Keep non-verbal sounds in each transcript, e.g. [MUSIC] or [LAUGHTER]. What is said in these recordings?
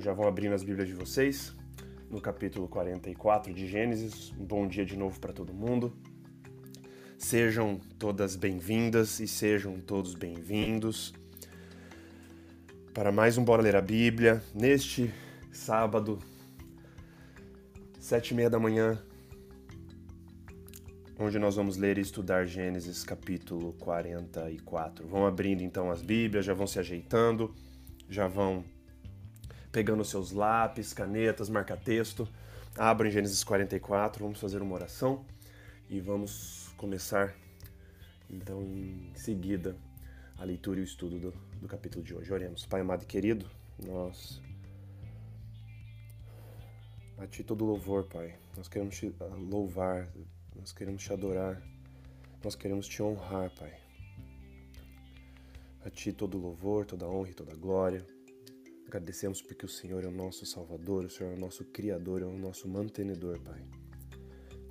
Já vão abrindo as Bíblias de vocês no capítulo 44 de Gênesis. Um bom dia de novo para todo mundo. Sejam todas bem-vindas e sejam todos bem-vindos para mais um Bora Ler a Bíblia neste sábado, sete e meia da manhã, onde nós vamos ler e estudar Gênesis capítulo 44. Vão abrindo então as Bíblias, já vão se ajeitando, já vão pegando seus lápis, canetas, marca-texto. Abram Gênesis 44, vamos fazer uma oração e vamos começar então em seguida a leitura e o estudo do, do capítulo de hoje. Oremos. Pai amado e querido, nós a Ti todo louvor, Pai. Nós queremos Te ah, louvar, nós queremos Te adorar, nós queremos Te honrar, Pai. A Ti todo louvor, toda honra e toda glória. Agradecemos porque o Senhor é o nosso Salvador, o Senhor é o nosso Criador, é o nosso mantenedor, Pai.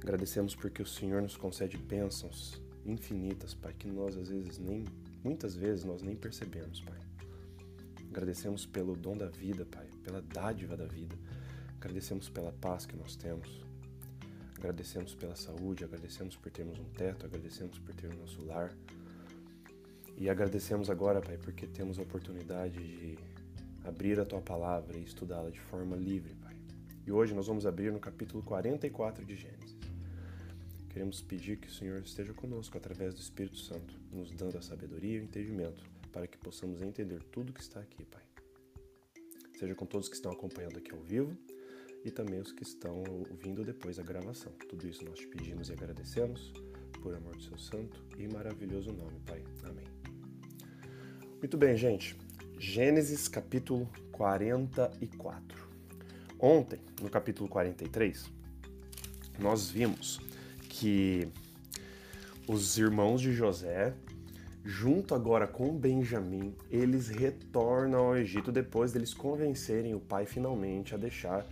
Agradecemos porque o Senhor nos concede bênçãos infinitas, Pai, que nós às vezes nem, muitas vezes nós nem percebemos, Pai. Agradecemos pelo dom da vida, Pai, pela dádiva da vida. Agradecemos pela paz que nós temos. Agradecemos pela saúde, agradecemos por termos um teto, agradecemos por ter o nosso lar. E agradecemos agora, Pai, porque temos a oportunidade de abrir a tua palavra e estudá-la de forma livre, Pai. E hoje nós vamos abrir no capítulo 44 de Gênesis. Queremos pedir que o Senhor esteja conosco através do Espírito Santo, nos dando a sabedoria e o entendimento para que possamos entender tudo que está aqui, Pai. Seja com todos que estão acompanhando aqui ao vivo e também os que estão ouvindo depois a gravação. Tudo isso nós te pedimos e agradecemos por amor do seu santo e maravilhoso nome, Pai. Amém. Muito bem, gente. Gênesis capítulo 44. Ontem, no capítulo 43, nós vimos que os irmãos de José, junto agora com Benjamim, eles retornam ao Egito depois deles convencerem o pai finalmente a deixar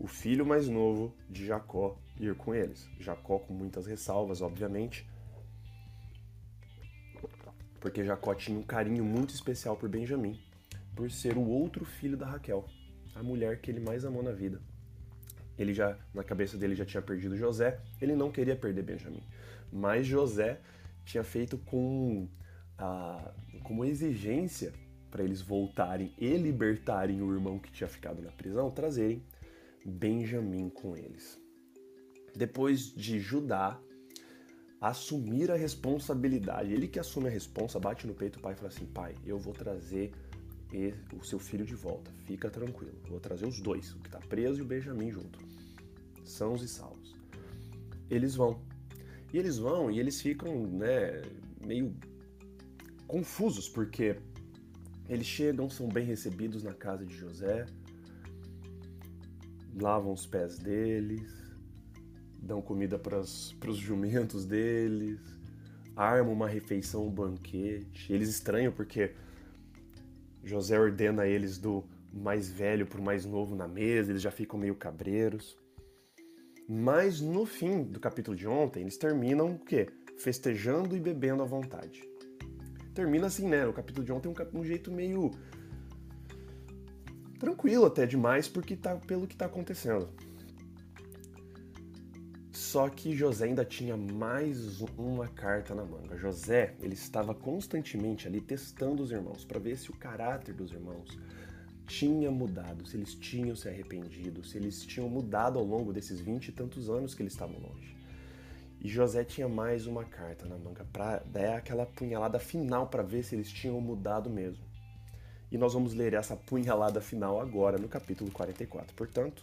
o filho mais novo de Jacó ir com eles. Jacó com muitas ressalvas, obviamente, porque Jacó tinha um carinho muito especial por Benjamim, por ser o outro filho da Raquel, a mulher que ele mais amou na vida. Ele já, na cabeça dele, já tinha perdido José, ele não queria perder Benjamim. Mas José tinha feito com a, como exigência para eles voltarem e libertarem o irmão que tinha ficado na prisão, trazerem Benjamim com eles. Depois de Judá assumir a responsabilidade, ele que assume a responsa, bate no peito o pai e fala assim: pai, eu vou trazer o seu filho de volta, fica tranquilo, vou trazer os dois, o que está preso e o Benjamim junto, sãos e salvos. Eles vão. E eles vão e eles ficam né, meio confusos, porque eles chegam, são bem recebidos na casa de José, lavam os pés deles, dão comida para os jumentos deles, armam uma refeição, um banquete. Eles estranham porque José ordena eles do mais velho para o mais novo na mesa, eles já ficam meio cabreiros. Mas no fim do capítulo de ontem, eles terminam o quê? Festejando e bebendo à vontade. Termina assim, né? O capítulo de ontem é um, um jeito meio tranquilo até demais porque tá pelo que está acontecendo. Só que José ainda tinha mais uma carta na manga. José, ele estava constantemente ali testando os irmãos para ver se o caráter dos irmãos tinha mudado, se eles tinham se arrependido, se eles tinham mudado ao longo desses vinte e tantos anos que eles estavam longe. E José tinha mais uma carta na manga para dar aquela punhalada final para ver se eles tinham mudado mesmo. E nós vamos ler essa punhalada final agora no capítulo 44. Portanto,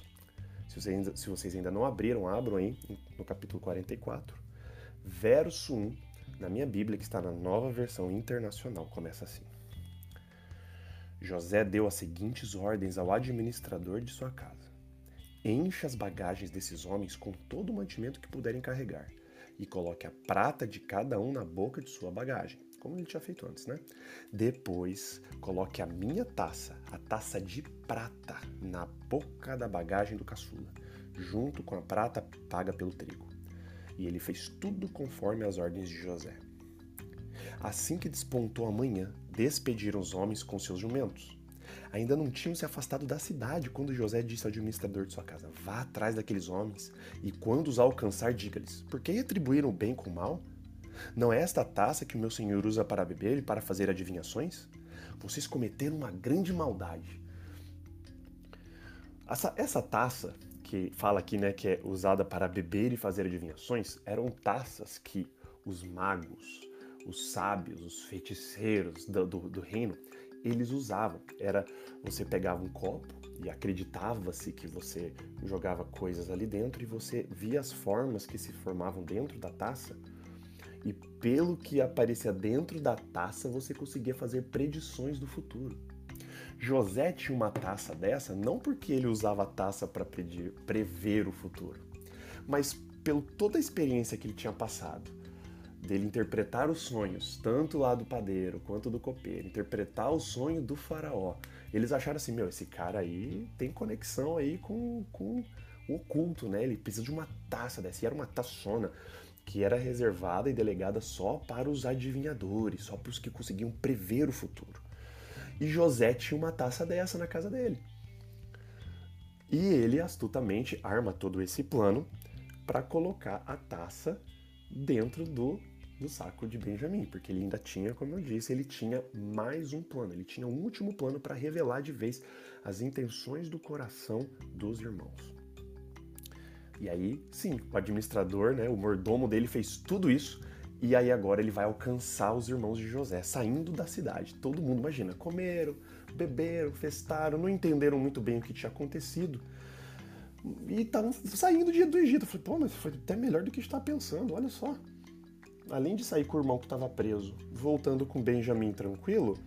se vocês ainda, se vocês ainda não abriram, abram aí no capítulo 44, verso 1, na minha Bíblia, que está na nova versão internacional, começa assim. José deu as seguintes ordens ao administrador de sua casa: Encha as bagagens desses homens com todo o mantimento que puderem carregar, e coloque a prata de cada um na boca de sua bagagem como ele tinha feito antes, né? Depois, coloque a minha taça, a taça de prata, na boca da bagagem do caçula, junto com a prata paga pelo trigo. E ele fez tudo conforme as ordens de José. Assim que despontou a manhã, despediram os homens com seus jumentos. ainda não tinham se afastado da cidade quando José disse ao administrador de sua casa: Vá atrás daqueles homens, e quando os alcançar, diga-lhes: Por que retribuíram o bem com o mal? Não é esta taça que o meu senhor usa para beber e para fazer adivinhações? Vocês cometeram uma grande maldade. Essa, essa taça que fala aqui, né, que é usada para beber e fazer adivinhações, eram taças que os magos, os sábios, os feiticeiros do, do, do reino, eles usavam. Era você pegava um copo e acreditava-se que você jogava coisas ali dentro e você via as formas que se formavam dentro da taça e pelo que aparecia dentro da taça você conseguia fazer predições do futuro. José tinha uma taça dessa não porque ele usava a taça para prever o futuro, mas pelo toda a experiência que ele tinha passado dele interpretar os sonhos, tanto lá do padeiro quanto do copeiro, interpretar o sonho do faraó. Eles acharam assim, meu, esse cara aí tem conexão aí com, com o oculto, né? Ele precisa de uma taça dessa. E era uma taçona que era reservada e delegada só para os adivinhadores, só para os que conseguiam prever o futuro. E José tinha uma taça dessa na casa dele. E ele astutamente arma todo esse plano para colocar a taça dentro do, do saco de Benjamin, porque ele ainda tinha, como eu disse, ele tinha mais um plano, ele tinha um último plano para revelar de vez as intenções do coração dos irmãos. E aí, sim, o administrador, né, o mordomo dele fez tudo isso, e aí agora ele vai alcançar os irmãos de José, saindo da cidade. Todo mundo imagina, comeram, beberam, festaram, não entenderam muito bem o que tinha acontecido, e estavam saindo do Egito. Eu falei, pô, mas foi até melhor do que está pensando, olha só. Além de sair com o irmão que estava preso, voltando com Benjamin tranquilo,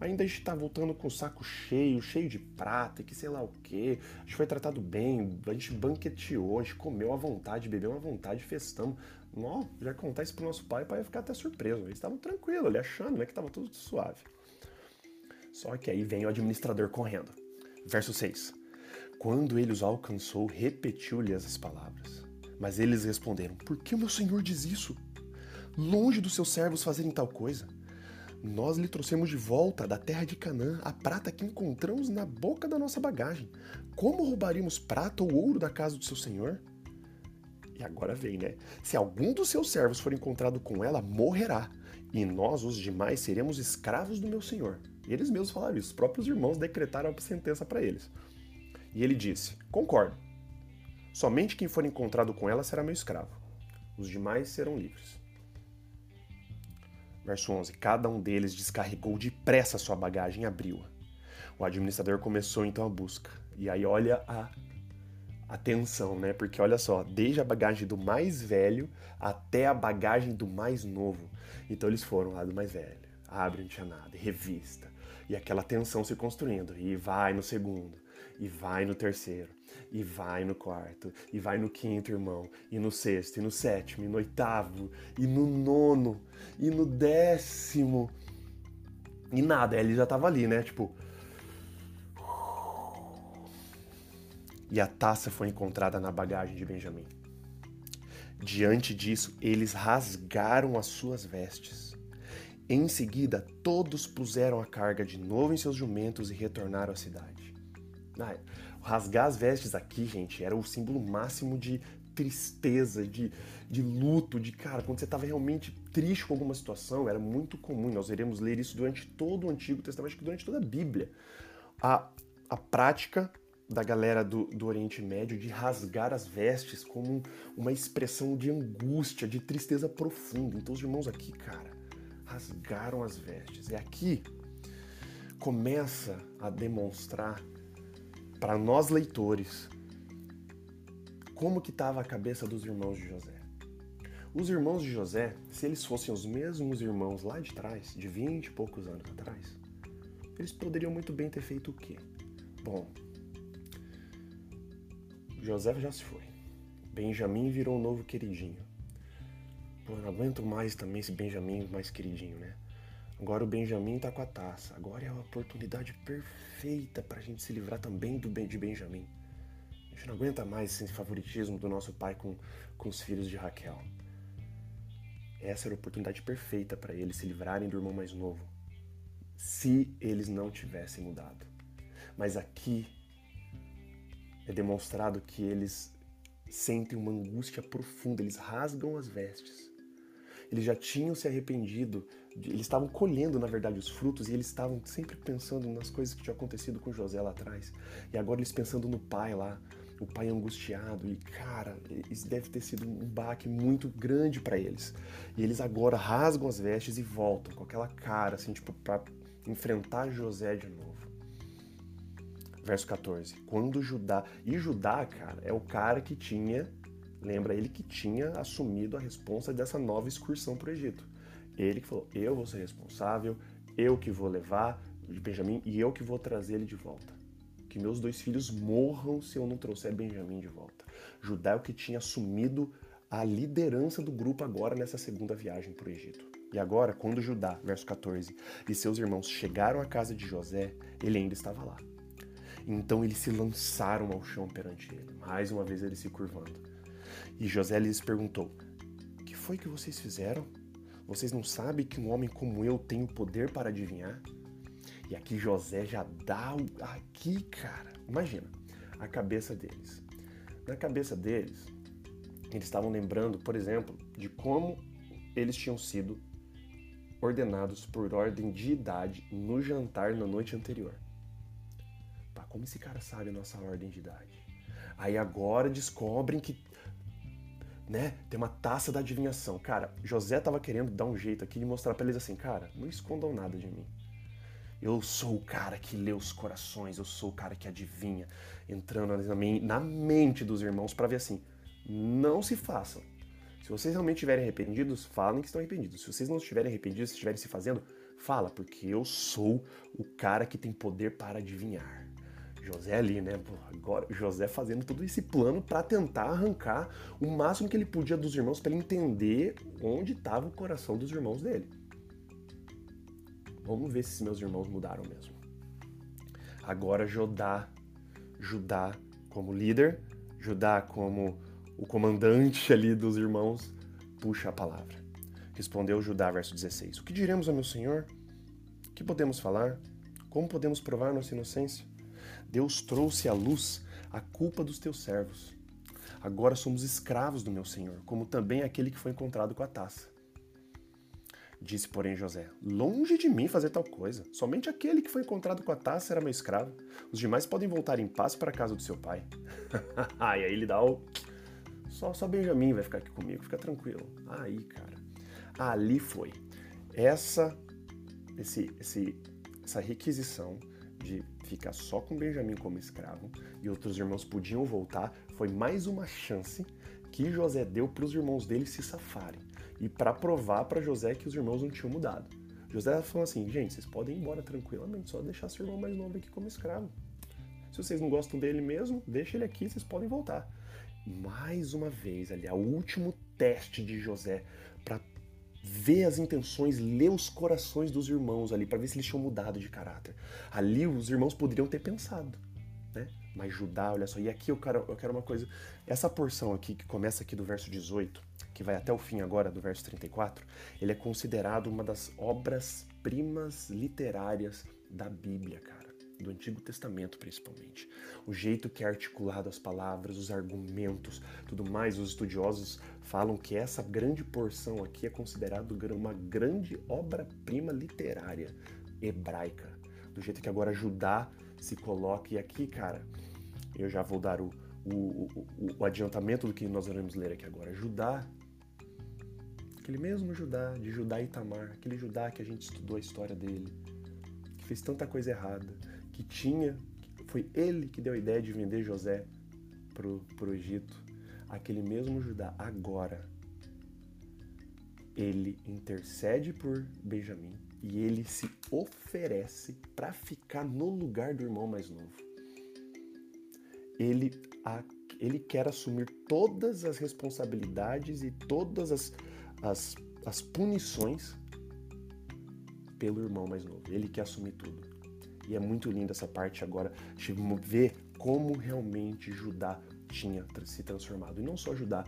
ainda a gente tá voltando com o saco cheio, cheio de prata e que sei lá o que. A gente foi tratado bem, a gente banqueteou, a gente comeu à vontade, bebeu à vontade, festamos. Nó, já contar isso pro nosso pai, o pai ia ficar até surpreso. Eles estavam tranquilos, ele achando né, que estava tudo suave. Só que aí vem o administrador correndo. Verso 6. Quando ele os alcançou, repetiu-lhes as palavras. Mas eles responderam: Por que o meu senhor diz isso? Longe dos seus servos fazerem tal coisa. Nós lhe trouxemos de volta da terra de Canaã a prata que encontramos na boca da nossa bagagem. Como roubaríamos prata ou ouro da casa do seu senhor? E agora vem, né? Se algum dos seus servos for encontrado com ela, morrerá. E nós, os demais, seremos escravos do meu senhor. Eles mesmos falaram isso. Os próprios irmãos decretaram a sentença para eles. E ele disse: Concordo. Somente quem for encontrado com ela será meu escravo. Os demais serão livres. Verso 11: Cada um deles descarregou depressa sua bagagem e abriu-a. O administrador começou então a busca. E aí olha a atenção, né? Porque olha só, desde a bagagem do mais velho até a bagagem do mais novo. Então eles foram lá do mais velho. Abre, não tinha nada, revista. E aquela tensão se construindo. E vai no segundo e vai no terceiro, e vai no quarto, e vai no quinto irmão, e no sexto, e no sétimo, e no oitavo, e no nono, e no décimo. E nada, ele já tava ali, né? Tipo. E a taça foi encontrada na bagagem de Benjamim. Diante disso, eles rasgaram as suas vestes. Em seguida, todos puseram a carga de novo em seus jumentos e retornaram à cidade. Ah, rasgar as vestes aqui, gente, era o símbolo máximo de tristeza, de, de luto, de cara, quando você estava realmente triste com alguma situação, era muito comum. Nós iremos ler isso durante todo o Antigo Testamento, durante toda a Bíblia. A, a prática da galera do, do Oriente Médio de rasgar as vestes como uma expressão de angústia, de tristeza profunda. Então, os irmãos aqui, cara, rasgaram as vestes. E aqui começa a demonstrar para nós leitores, como que estava a cabeça dos irmãos de José. Os irmãos de José, se eles fossem os mesmos irmãos lá de trás, de 20 e poucos anos atrás, eles poderiam muito bem ter feito o quê? Bom, José já se foi. Benjamim virou um novo queridinho. Pô, eu não aguento mais também esse Benjamim mais queridinho, né? Agora o Benjamin tá com a taça. Agora é a oportunidade perfeita para a gente se livrar também do de Benjamin. A gente não aguenta mais esse favoritismo do nosso pai com, com os filhos de Raquel. Essa era a oportunidade perfeita para eles se livrarem do irmão mais novo. Se eles não tivessem mudado. Mas aqui é demonstrado que eles sentem uma angústia profunda, eles rasgam as vestes. Eles já tinham se arrependido, eles estavam colhendo, na verdade, os frutos e eles estavam sempre pensando nas coisas que tinham acontecido com José lá atrás. E agora eles pensando no pai lá, o pai angustiado. E, cara, isso deve ter sido um baque muito grande para eles. E eles agora rasgam as vestes e voltam com aquela cara, assim, tipo, pra enfrentar José de novo. Verso 14. Quando Judá. E Judá, cara, é o cara que tinha. Lembra ele que tinha assumido a responsa dessa nova excursão para o Egito. Ele que falou: Eu vou ser responsável, eu que vou levar Benjamim e eu que vou trazer ele de volta. Que meus dois filhos morram se eu não trouxer Benjamim de volta. Judá é o que tinha assumido a liderança do grupo agora nessa segunda viagem para o Egito. E agora, quando Judá, verso 14, e seus irmãos chegaram à casa de José, ele ainda estava lá. Então eles se lançaram ao chão perante ele, mais uma vez ele se curvando. E José lhes perguntou: Que foi que vocês fizeram? Vocês não sabem que um homem como eu tem o poder para adivinhar? E aqui José já dá o. Aqui, cara, imagina a cabeça deles. Na cabeça deles, eles estavam lembrando, por exemplo, de como eles tinham sido ordenados por ordem de idade no jantar na noite anterior como esse cara sabe a nossa ordem de idade? Aí agora descobrem que né, tem uma taça da adivinhação. Cara, José tava querendo dar um jeito aqui de mostrar para eles assim, cara, não escondam nada de mim. Eu sou o cara que lê os corações, eu sou o cara que adivinha, entrando na mente dos irmãos para ver assim, não se façam. Se vocês realmente estiverem arrependidos, falem que estão arrependidos. Se vocês não estiverem arrependidos, se estiverem se fazendo, fala, porque eu sou o cara que tem poder para adivinhar. José ali, né? Agora, José fazendo todo esse plano para tentar arrancar o máximo que ele podia dos irmãos para entender onde estava o coração dos irmãos dele. Vamos ver se meus irmãos mudaram mesmo. Agora Judá, Judá como líder, Judá como o comandante [LAUGHS] ali dos irmãos, puxa a palavra. Respondeu Judá, verso 16: O que diremos a meu senhor? O que podemos falar? Como podemos provar nossa inocência? Deus trouxe à luz a culpa dos teus servos. Agora somos escravos do meu Senhor, como também aquele que foi encontrado com a taça. Disse, porém, José: Longe de mim fazer tal coisa. Somente aquele que foi encontrado com a taça era meu escravo. Os demais podem voltar em paz para a casa do seu pai. [LAUGHS] e aí ele dá o. Só, só Benjamin vai ficar aqui comigo, fica tranquilo. Aí, cara. Ali foi. Essa, esse, esse, essa requisição de ficar só com Benjamim como escravo e outros irmãos podiam voltar, foi mais uma chance que José deu para os irmãos dele se safarem e para provar para José que os irmãos não tinham mudado. José falou assim: gente, vocês podem ir embora tranquilamente, só deixar seu irmão mais novo aqui como escravo. Se vocês não gostam dele mesmo, deixa ele aqui, vocês podem voltar. Mais uma vez, ali, o último teste de José ver as intenções, ler os corações dos irmãos ali, para ver se eles tinham mudado de caráter. Ali os irmãos poderiam ter pensado, né? Mas Judá, olha só, e aqui eu quero, eu quero uma coisa. Essa porção aqui, que começa aqui do verso 18, que vai até o fim agora do verso 34, ele é considerado uma das obras-primas literárias da Bíblia, cara do Antigo Testamento principalmente. O jeito que é articulado as palavras, os argumentos, tudo mais, os estudiosos falam que essa grande porção aqui é considerada uma grande obra-prima literária hebraica. Do jeito que agora Judá se coloca, e aqui, cara, eu já vou dar o, o, o, o adiantamento do que nós vamos ler aqui agora. Judá aquele mesmo Judá, de Judá e Tamar, aquele Judá que a gente estudou a história dele, que fez tanta coisa errada, que tinha, foi ele que deu a ideia de vender José para o Egito, aquele mesmo Judá, agora, ele intercede por Benjamim e ele se oferece para ficar no lugar do irmão mais novo. Ele, a, ele quer assumir todas as responsabilidades e todas as, as, as punições pelo irmão mais novo. Ele quer assumir tudo. E é muito linda essa parte agora de ver como realmente Judá tinha se transformado. E não só Judá,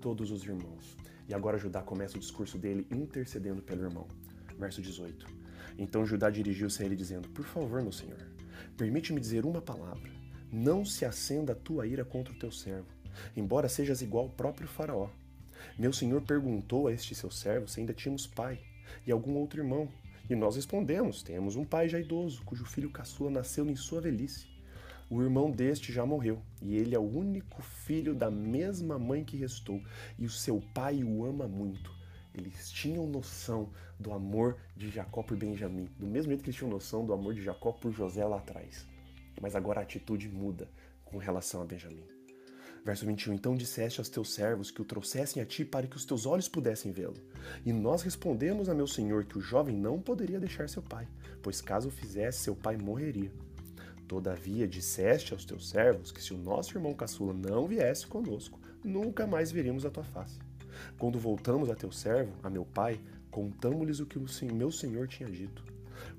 todos os irmãos. E agora Judá começa o discurso dele intercedendo pelo irmão. Verso 18. Então Judá dirigiu-se a ele dizendo: Por favor, meu senhor, permite-me dizer uma palavra. Não se acenda a tua ira contra o teu servo, embora sejas igual ao próprio Faraó. Meu senhor perguntou a este seu servo se ainda tínhamos pai e algum outro irmão. E nós respondemos: Temos um pai já idoso, cujo filho caçula nasceu em sua velhice. O irmão deste já morreu, e ele é o único filho da mesma mãe que restou, e o seu pai o ama muito. Eles tinham noção do amor de Jacó por Benjamim, do mesmo jeito que eles tinham noção do amor de Jacó por José lá atrás. Mas agora a atitude muda com relação a Benjamim. Verso 21: Então disseste aos teus servos que o trouxessem a ti para que os teus olhos pudessem vê-lo. E nós respondemos a meu senhor que o jovem não poderia deixar seu pai, pois caso o fizesse, seu pai morreria. Todavia disseste aos teus servos que se o nosso irmão caçula não viesse conosco, nunca mais veríamos a tua face. Quando voltamos a teu servo, a meu pai, contamos-lhes o que o meu senhor tinha dito.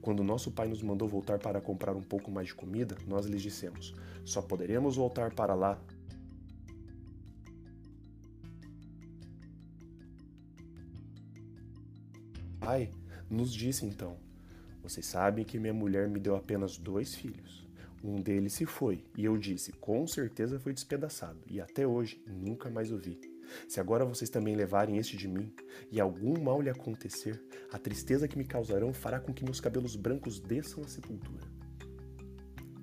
Quando nosso pai nos mandou voltar para comprar um pouco mais de comida, nós lhes dissemos: só poderemos voltar para lá Pai nos disse então: Vocês sabem que minha mulher me deu apenas dois filhos. Um deles se foi, e eu disse: Com certeza foi despedaçado, e até hoje nunca mais o vi. Se agora vocês também levarem este de mim, e algum mal lhe acontecer, a tristeza que me causarão fará com que meus cabelos brancos desçam à sepultura.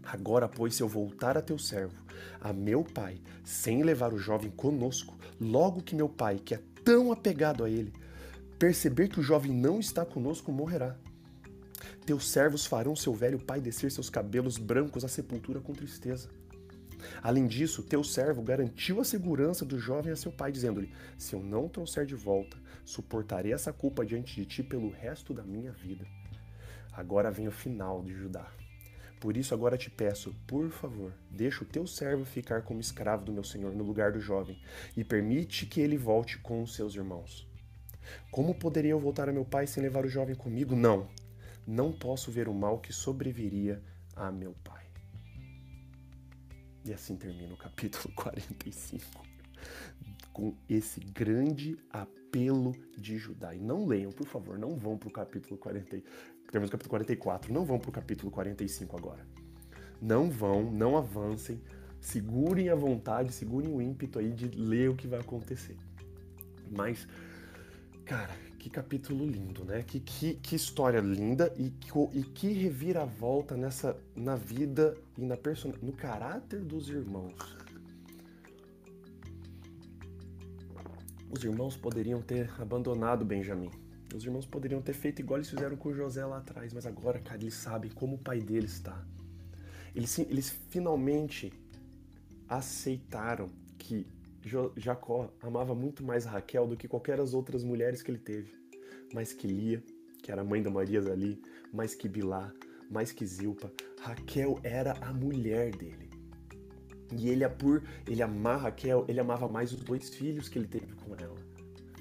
Agora, pois, se eu voltar a teu servo, a meu pai, sem levar o jovem conosco, logo que meu pai, que é tão apegado a ele, perceber que o jovem não está conosco, morrerá. Teus servos farão seu velho pai descer seus cabelos brancos à sepultura com tristeza. Além disso, teu servo garantiu a segurança do jovem a seu pai, dizendo-lhe: Se eu não trouxer de volta, suportarei essa culpa diante de ti pelo resto da minha vida. Agora vem o final de Judá. Por isso agora te peço, por favor, deixa o teu servo ficar como escravo do meu senhor no lugar do jovem, e permite que ele volte com os seus irmãos. Como poderia eu voltar a meu pai sem levar o jovem comigo? Não, não posso ver o mal que sobreviria a meu pai. E assim termina o capítulo [LAUGHS] 45, com esse grande apelo de Judá. E não leiam, por favor, não vão para o capítulo 40, temos o capítulo 44, não vão para o capítulo 45 agora. Não vão, não avancem, segurem a vontade, segurem o ímpeto aí de ler o que vai acontecer. Mas, cara, que capítulo lindo, né? Que, que, que história linda e que, e que reviravolta nessa na vida e na person... no caráter dos irmãos. Os irmãos poderiam ter abandonado Benjamim. Os irmãos poderiam ter feito igual eles fizeram com José lá atrás, mas agora, cara, eles sabem como o pai deles está. Eles, eles finalmente aceitaram que Jacó amava muito mais Raquel do que qualquer das outras mulheres que ele teve. Mais que Lia, que era mãe da Maria ali, mais que Bilá, mais que Zilpa. Raquel era a mulher dele. E ele, por ele amar Raquel, ele amava mais os dois filhos que ele teve com ela,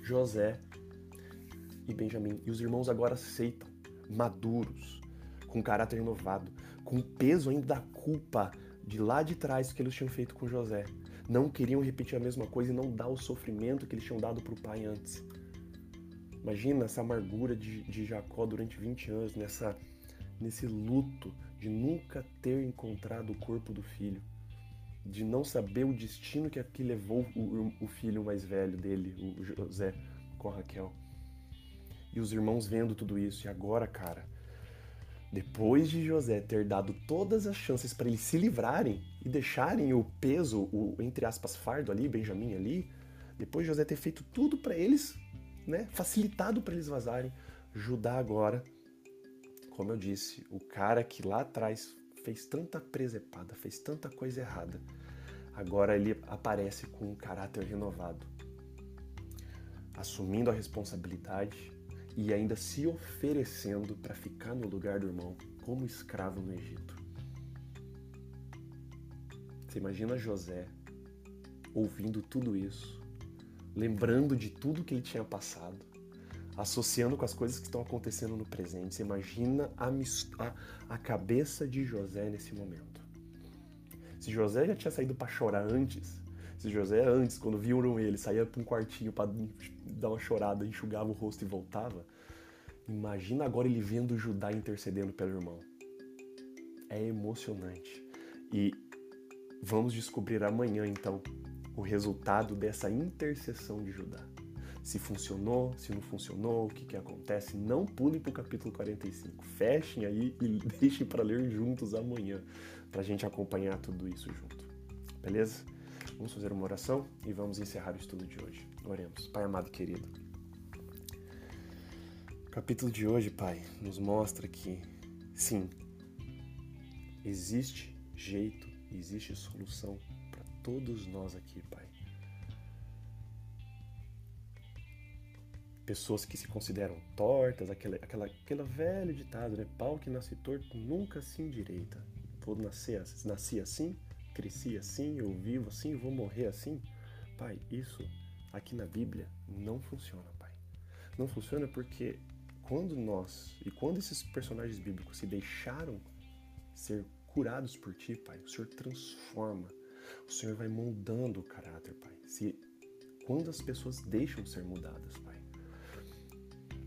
José e Benjamim. E os irmãos agora aceitam, maduros, com caráter renovado, com o peso ainda da culpa de lá de trás que eles tinham feito com José não queriam repetir a mesma coisa e não dar o sofrimento que eles tinham dado para o pai antes. Imagina essa amargura de, de Jacó durante 20 anos, nessa, nesse luto de nunca ter encontrado o corpo do filho, de não saber o destino que, que levou o, o filho mais velho dele, o José, com a Raquel. E os irmãos vendo tudo isso, e agora, cara, depois de José ter dado todas as chances para eles se livrarem e deixarem o peso, o entre aspas fardo ali, Benjamim ali, depois de José ter feito tudo para eles, né, facilitado para eles vazarem, Judá agora, como eu disse, o cara que lá atrás fez tanta presepada, fez tanta coisa errada, agora ele aparece com um caráter renovado, assumindo a responsabilidade e ainda se oferecendo para ficar no lugar do irmão como escravo no Egito. Você imagina José ouvindo tudo isso, lembrando de tudo que ele tinha passado, associando com as coisas que estão acontecendo no presente. Você imagina a, a, a cabeça de José nesse momento. Se José já tinha saído para chorar antes, se José antes, quando viram ele, saía para um quartinho para dar uma chorada, enxugava o rosto e voltava, imagina agora ele vendo Judá intercedendo pelo irmão. é emocionante. E vamos descobrir amanhã, então, o resultado dessa intercessão de Judá. Se funcionou, se não funcionou, o que, que acontece. Não pulem para o capítulo 45. Fechem aí e [LAUGHS] deixem para ler juntos amanhã, para a gente acompanhar tudo isso junto. Beleza? Vamos fazer uma oração e vamos encerrar o estudo de hoje. Oremos. Pai amado e querido. O capítulo de hoje, Pai, nos mostra que, sim, existe jeito, existe solução para todos nós aqui, Pai. Pessoas que se consideram tortas, aquela, aquela, aquela velho ditado, né? Pau que nasce torto nunca se endireita. Vou nascer, nasci assim, cresci assim, eu vivo assim, vou morrer assim. Pai, isso aqui na Bíblia não funciona, Pai. Não funciona porque quando nós e quando esses personagens bíblicos se deixaram ser curados por Ti, Pai, o Senhor transforma, o Senhor vai moldando o caráter, Pai. Se quando as pessoas deixam ser mudadas, Pai.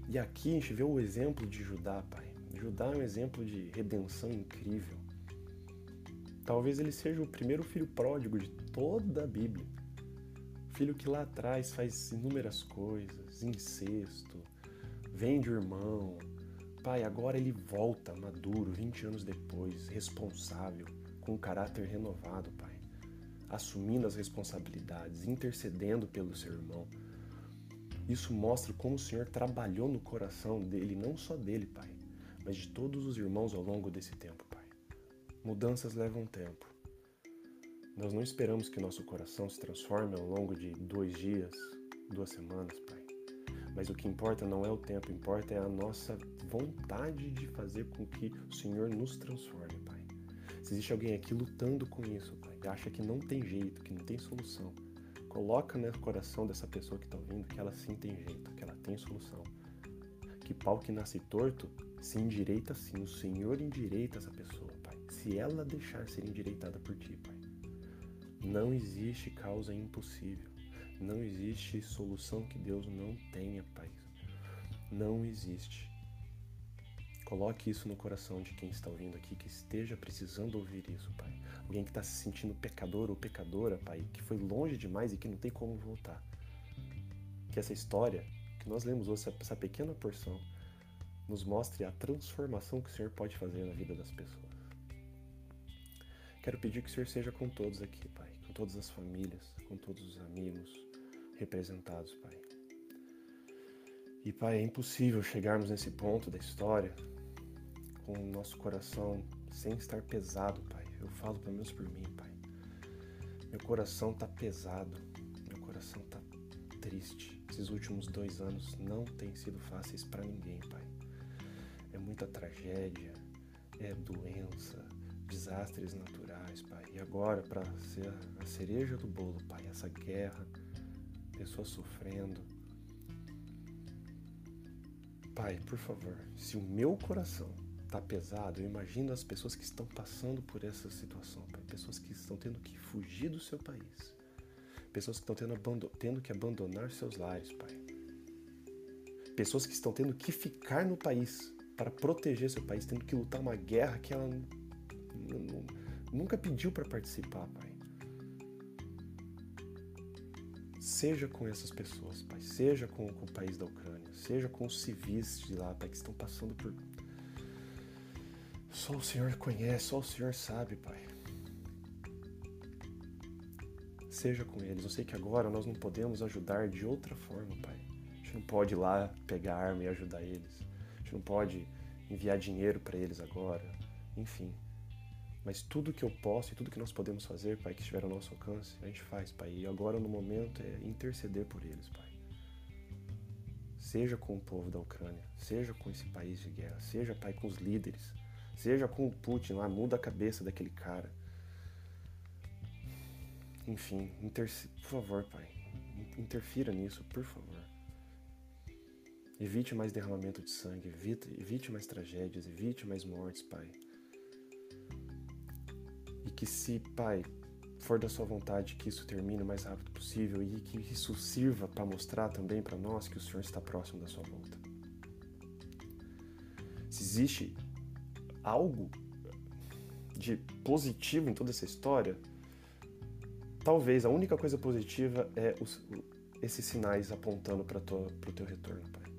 E aqui a gente vê o exemplo de Judá, Pai. Judá é um exemplo de redenção incrível. Talvez ele seja o primeiro filho pródigo de toda a Bíblia. Filho que lá atrás faz inúmeras coisas, incesto, vende o irmão. Pai, agora ele volta maduro, 20 anos depois, responsável, com um caráter renovado, Pai. Assumindo as responsabilidades, intercedendo pelo seu irmão. Isso mostra como o Senhor trabalhou no coração dele, não só dele, Pai, mas de todos os irmãos ao longo desse tempo, Pai. Mudanças levam tempo. Nós não esperamos que nosso coração se transforme ao longo de dois dias, duas semanas, Pai. Mas o que importa não é o tempo, importa é a nossa vontade de fazer com que o Senhor nos transforme, Pai. Se existe alguém aqui lutando com isso, Pai, e acha que não tem jeito, que não tem solução, coloca no coração dessa pessoa que está ouvindo que ela sim tem jeito, que ela tem solução. Que pau que nasce torto se endireita sim, o Senhor endireita essa pessoa, Pai. Se ela deixar ser endireitada por Ti, Pai. Não existe causa impossível. Não existe solução que Deus não tenha, Pai. Não existe. Coloque isso no coração de quem está ouvindo aqui, que esteja precisando ouvir isso, Pai. Alguém que está se sentindo pecador ou pecadora, Pai, que foi longe demais e que não tem como voltar. Que essa história que nós lemos hoje, essa pequena porção, nos mostre a transformação que o Senhor pode fazer na vida das pessoas. Quero pedir que o Senhor seja com todos aqui, Pai, com todas as famílias, com todos os amigos representados, Pai. E, Pai, é impossível chegarmos nesse ponto da história com o nosso coração sem estar pesado, Pai. Eu falo pelo menos por mim, Pai. Meu coração tá pesado, meu coração tá triste. Esses últimos dois anos não têm sido fáceis para ninguém, Pai é muita tragédia, é doença, desastres naturais, Pai. E agora, para ser a cereja do bolo, Pai, essa guerra, pessoas sofrendo. Pai, por favor, se o meu coração tá pesado, eu imagino as pessoas que estão passando por essa situação, Pai. Pessoas que estão tendo que fugir do seu país. Pessoas que estão tendo, tendo que abandonar seus lares, Pai. Pessoas que estão tendo que ficar no país para proteger seu país, tendo que lutar uma guerra que ela nunca pediu para participar, Pai. Seja com essas pessoas, Pai. Seja com, com, o país da Ucrânia. Seja com os civis de lá, Pai, que estão passando por. Só o Senhor conhece, só o Senhor sabe, Pai. Seja com eles. Eu sei que agora nós não podemos ajudar de outra forma, Pai. A gente não pode ir lá pegar arma e ajudar eles gente não pode enviar dinheiro para eles agora, enfim. Mas tudo que eu posso e tudo que nós podemos fazer, Pai, que estiver ao nosso alcance, a gente faz, Pai. E agora no momento é interceder por eles, Pai. Seja com o povo da Ucrânia, seja com esse país de guerra, seja, Pai, com os líderes, seja com o Putin lá, muda a cabeça daquele cara. Enfim, por favor, Pai, interfira nisso, por favor. Evite mais derramamento de sangue, evite, evite mais tragédias, evite mais mortes, Pai. Que se, Pai, for da sua vontade que isso termine o mais rápido possível e que isso sirva para mostrar também para nós que o Senhor está próximo da sua volta. Se existe algo de positivo em toda essa história, talvez a única coisa positiva é os, esses sinais apontando para o teu retorno, Pai.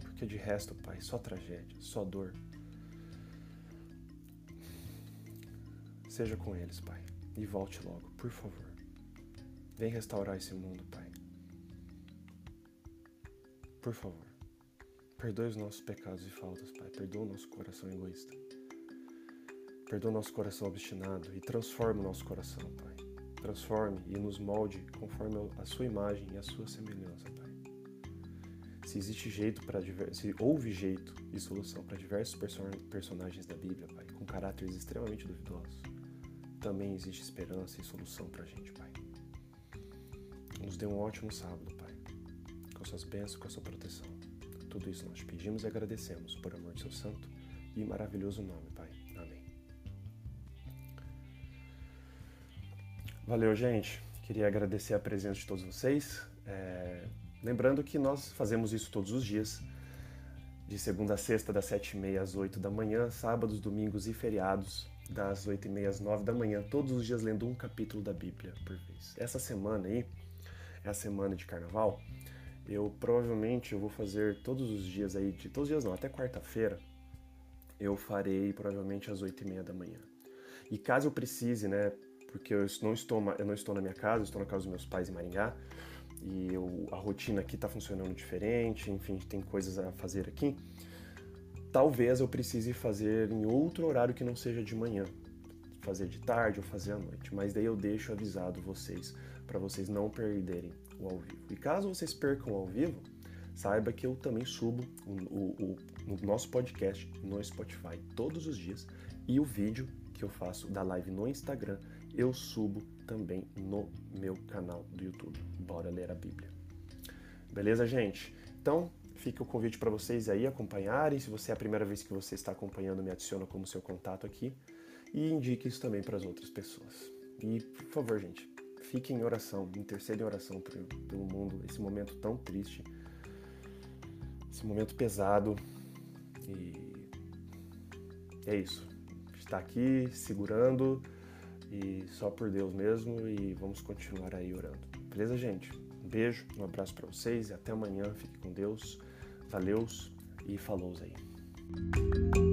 Porque de resto, Pai, só tragédia, só dor. Seja com eles, Pai, e volte logo, por favor. Vem restaurar esse mundo, Pai. Por favor. Perdoe os nossos pecados e faltas, Pai. Perdoa o nosso coração egoísta. Perdoa o nosso coração obstinado e transforma o nosso coração, Pai. Transforme e nos molde conforme a sua imagem e a sua semelhança, Pai. Se existe jeito para se houve jeito e solução para diversos person personagens da Bíblia, Pai, com caráteres extremamente duvidosos, também existe esperança e solução para a gente, Pai. Nos dê um ótimo sábado, Pai, com suas bênçãos, com a sua proteção. Tudo isso nós pedimos e agradecemos por amor de seu santo e maravilhoso nome, Pai. Amém. Valeu, gente. Queria agradecer a presença de todos vocês. É... Lembrando que nós fazemos isso todos os dias, de segunda a sexta, das sete e meia às oito da manhã, sábados, domingos e feriados, das oito e meia às nove da manhã, todos os dias lendo um capítulo da Bíblia por vez. Essa semana aí é a semana de carnaval. Eu provavelmente eu vou fazer todos os dias aí, de todos os dias não, até quarta-feira, eu farei provavelmente às oito e meia da manhã. E caso eu precise, né, porque eu não estou, eu não estou na minha casa, estou na casa dos meus pais em Maringá, e eu, a rotina aqui está funcionando diferente, enfim, tem coisas a fazer aqui. Talvez eu precise fazer em outro horário que não seja de manhã, fazer de tarde ou fazer à noite, mas daí eu deixo avisado vocês para vocês não perderem o ao vivo. E caso vocês percam ao vivo, saiba que eu também subo o, o, o, nosso podcast no Spotify todos os dias e o vídeo que eu faço da live no Instagram eu subo também no meu canal do YouTube. Bora ler a Bíblia. Beleza, gente? Então, fica o convite para vocês aí acompanharem. Se você é a primeira vez que você está acompanhando, me adiciona como seu contato aqui e indique isso também para as outras pessoas. E, por favor, gente, fiquem em oração, intercedem em oração pelo mundo, esse momento tão triste, esse momento pesado. E é isso. Está aqui segurando e só por Deus mesmo e vamos continuar aí orando. Beleza, gente? Um beijo, um abraço para vocês e até amanhã. Fique com Deus. Valeus e falou aí.